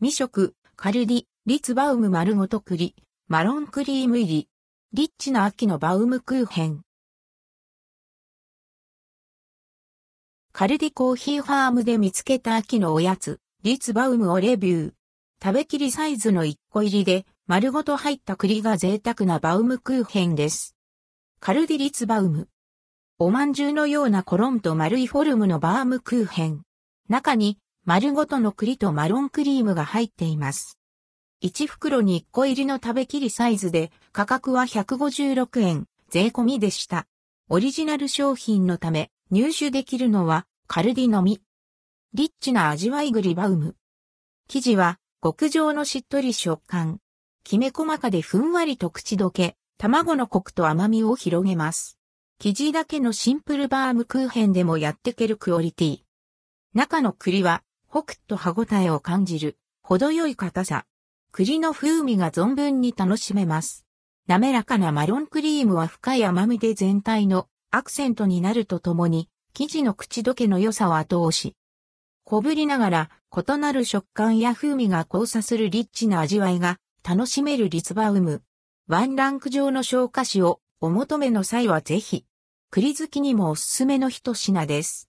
未食、カルディ、リツバウム丸ごと栗、マロンクリーム入り、リッチな秋のバウムクーヘン。カルディコーヒーファームで見つけた秋のおやつ、リツバウムをレビュー。食べきりサイズの1個入りで、丸ごと入った栗が贅沢なバウムクーヘンです。カルディリツバウム。おまんじゅうのようなコロンと丸いフォルムのバームクーヘン。中に丸ごとの栗とマロンクリームが入っています。1袋に1個入りの食べきりサイズで価格は156円、税込みでした。オリジナル商品のため入手できるのはカルディのみ。リッチな味わいグリバウム。生地は極上のしっとり食感。きめ細かでふんわりと口どけ、卵のコクと甘みを広げます。生地だけのシンプルバームクーヘンでもやってけるクオリティ。中の栗は、ホクッと歯ごたえを感じる、程よい硬さ。栗の風味が存分に楽しめます。滑らかなマロンクリームは深い甘みで全体のアクセントになるとともに、生地の口どけの良さを後押し。小ぶりながら異なる食感や風味が交差するリッチな味わいが楽しめるリツバウム。ワンランク上の消化紙をお求めの際はぜひ。栗好きにもおすすめの一品です。